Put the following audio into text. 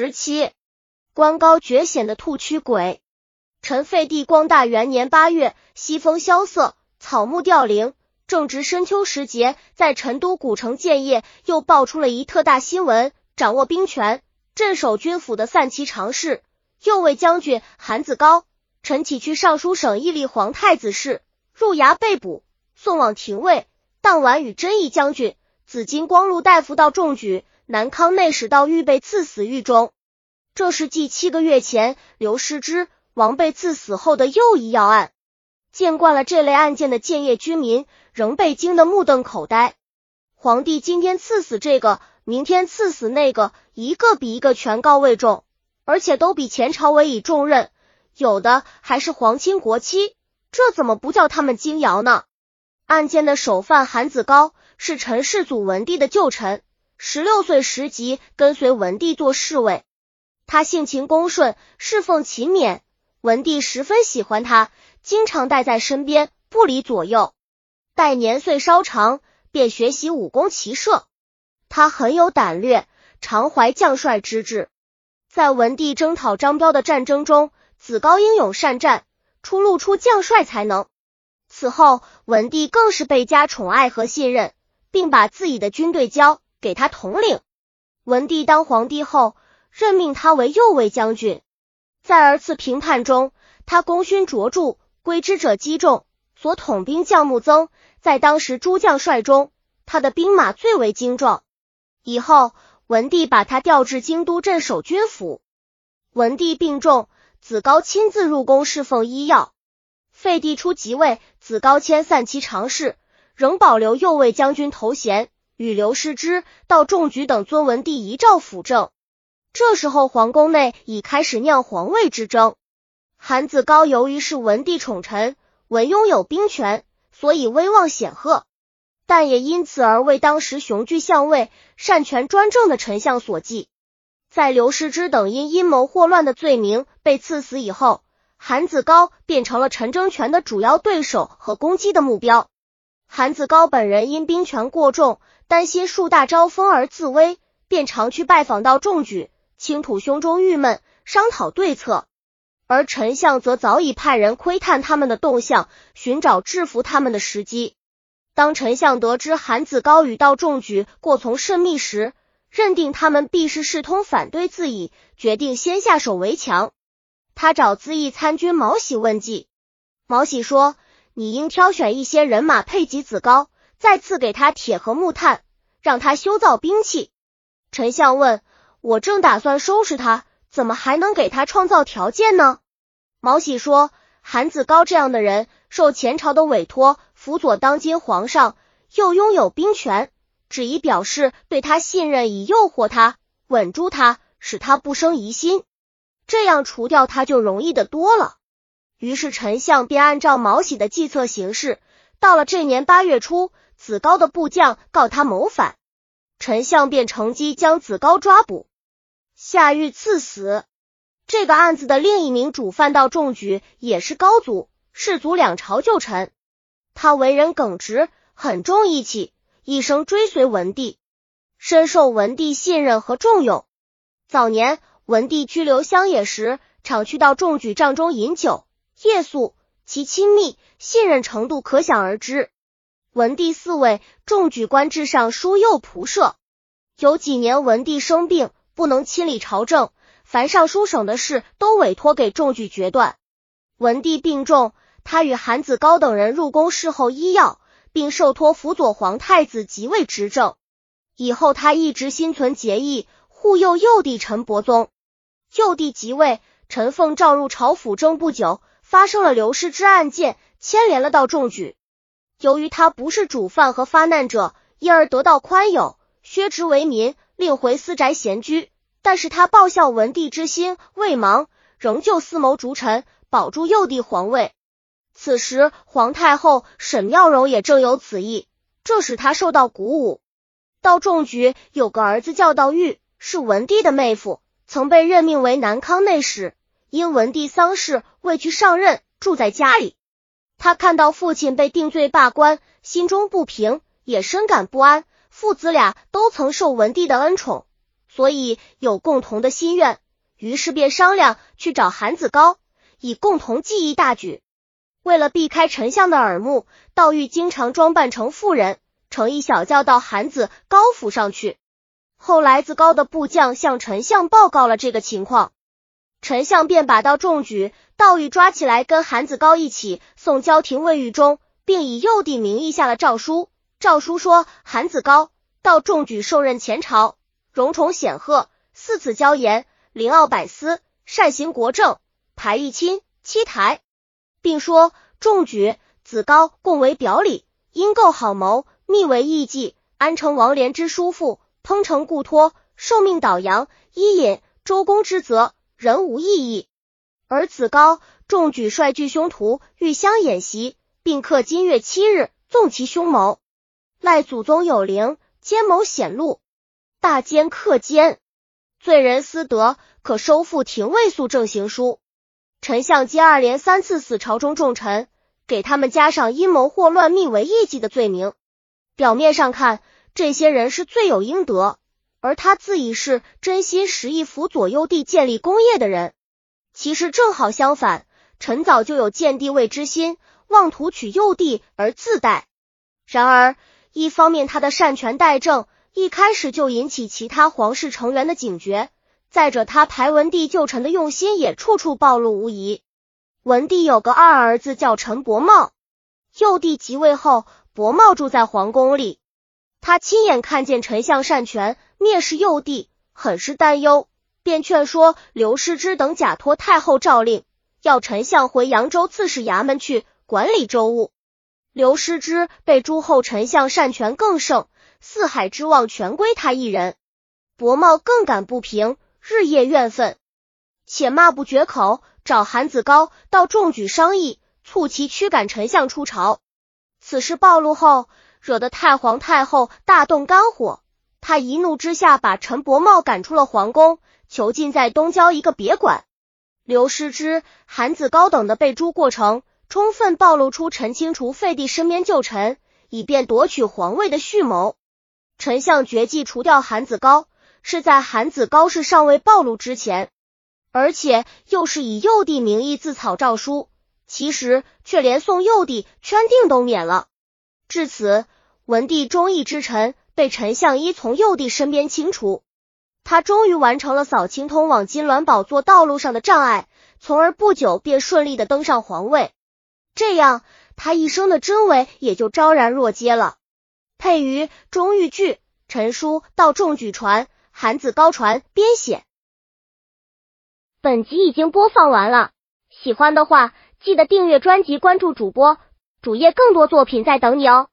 时期，官高爵显的兔驱鬼。陈废帝光大元年八月，西风萧瑟，草木凋零，正值深秋时节，在成都古城建业，又爆出了一特大新闻：掌握兵权、镇守军府的散骑常侍右卫将军韩子高，陈启去尚书省议立皇太子事，入衙被捕，送往廷尉。当晚与真义将军、紫金光禄大夫到中举，南康内史道预备赐死狱中。这是继七个月前刘师之。王被赐死后的又一要案，见惯了这类案件的建业居民仍被惊得目瞪口呆。皇帝今天赐死这个，明天赐死那个，一个比一个权高位重，而且都比前朝委以重任，有的还是皇亲国戚，这怎么不叫他们惊摇呢？案件的首犯韩子高是陈世祖文帝的旧臣，十六岁时即跟随文帝做侍卫，他性情恭顺，侍奉勤勉。文帝十分喜欢他，经常带在身边，不离左右。待年岁稍长，便学习武功骑射。他很有胆略，常怀将帅之志。在文帝征讨张彪的战争中，子高英勇善战，出露出将帅才能。此后，文帝更是倍加宠爱和信任，并把自己的军队交给他统领。文帝当皇帝后，任命他为右卫将军。在儿次评判中，他功勋卓著，归之者击众，所统兵将目增。在当时诸将帅中，他的兵马最为精壮。以后，文帝把他调至京都镇守军府。文帝病重，子高亲自入宫侍奉医药。废帝初即位，子高迁散骑常侍，仍保留右卫将军头衔，与刘师之、到仲举等尊文帝遗诏辅政。这时候，皇宫内已开始酿皇位之争。韩子高由于是文帝宠臣，文拥有兵权，所以威望显赫，但也因此而为当时雄踞相位、擅权专政的丞相所忌。在刘师之等因阴谋祸乱的罪名被赐死以后，韩子高变成了陈争权的主要对手和攻击的目标。韩子高本人因兵权过重，担心树大招风而自危，便常去拜访到众举。倾吐胸中郁闷，商讨对策，而丞相则早已派人窥探他们的动向，寻找制服他们的时机。当丞相得知韩子高与道仲举过从甚密时，认定他们必是势通反对自己，决定先下手为强。他找资义参军毛喜问计，毛喜说：“你应挑选一些人马配给子高，再赐给他铁和木炭，让他修造兵器。”丞相问。我正打算收拾他，怎么还能给他创造条件呢？毛喜说：“韩子高这样的人，受前朝的委托，辅佐当今皇上，又拥有兵权，只以表示对他信任，以诱惑他，稳住他，使他不生疑心，这样除掉他就容易的多了。”于是丞相便按照毛喜的计策行事。到了这年八月初，子高的部将告他谋反，丞相便乘机将子高抓捕。下狱赐死。这个案子的另一名主犯道仲举也是高祖、世祖两朝旧臣，他为人耿直，很重义气，一生追随文帝，深受文帝信任和重用。早年文帝拘留乡野时，常去到仲举帐中饮酒夜宿，其亲密信任程度可想而知。文帝嗣位，仲举官至尚书右仆射。有几年文帝生病。不能亲理朝政，凡尚书省的事都委托给仲举决断。文帝病重，他与韩子高等人入宫侍候医药，并受托辅佐皇太子即位执政。以后他一直心存结义，护佑幼帝陈伯宗。幼帝即位，陈凤召入朝辅政不久，发生了刘氏之案件，牵连了到仲举。由于他不是主犯和发难者，因而得到宽宥，削职为民。另回私宅闲居，但是他报效文帝之心未亡，仍旧思谋逐臣，保住幼帝皇位。此时皇太后沈妙容也正有此意，这使他受到鼓舞。道仲举有个儿子叫道玉，是文帝的妹夫，曾被任命为南康内史，因文帝丧事未去上任，住在家里。他看到父亲被定罪罢官，心中不平，也深感不安。父子俩都曾受文帝的恩宠，所以有共同的心愿，于是便商量去找韩子高，以共同计议大举。为了避开丞相的耳目，道玉经常装扮成妇人，乘一小轿到韩子高府上去。后来子高的部将向丞相报告了这个情况，丞相便把道中举、道玉抓起来，跟韩子高一起送交廷尉狱中，并以幼帝名义下了诏书。诏书说，韩子高、道中举受任前朝。荣宠显赫，四子骄严，临奥百司，善行国政，排一亲七台，并说众举、子高共为表里，因构好谋，密为义计，安成王连之叔父，烹成故托，受命导阳，伊尹、周公之责，人无异议。而子高、众举率聚凶徒，欲相演习，并克今月七日，纵其凶谋，赖祖宗有灵，奸谋显露。大奸克奸，罪人私德，可收复廷尉肃正行书。丞相接二连三次死朝中重臣，给他们加上阴谋祸乱、密为异己的罪名。表面上看，这些人是罪有应得，而他自以是真心实意辅佐幼帝建立功业的人。其实正好相反，臣早就有建帝位之心，妄图取幼帝而自代。然而，一方面他的擅权代政。一开始就引起其他皇室成员的警觉。再者，他排文帝旧臣的用心也处处暴露无遗。文帝有个二儿子叫陈伯茂，幼帝即位后，伯茂住在皇宫里，他亲眼看见丞相擅权，蔑视幼帝，很是担忧，便劝说刘师之等假托太后诏令，要丞相回扬州刺史衙门去管理州务。刘师之被诸侯丞相擅权更盛。四海之望全归他一人，伯茂更感不平，日夜怨愤，且骂不绝口，找韩子高到中举商议，促其驱赶丞相出朝。此事暴露后，惹得太皇太后大动肝火，他一怒之下把陈伯茂赶出了皇宫，囚禁在东郊一个别馆。刘师之、韩子高等的被诛过程，充分暴露出陈清除废帝身边旧臣，以便夺取皇位的蓄谋。丞相决计除掉韩子高，是在韩子高是尚未暴露之前，而且又是以幼帝名义自草诏书，其实却连送幼帝圈定都免了。至此，文帝忠义之臣被陈相依从幼帝身边清除，他终于完成了扫清通往金銮宝座道路上的障碍，从而不久便顺利的登上皇位。这样，他一生的真伪也就昭然若揭了。配于钟玉剧，陈书道众举传，韩子高传编写。本集已经播放完了，喜欢的话记得订阅专辑，关注主播主页，更多作品在等你哦。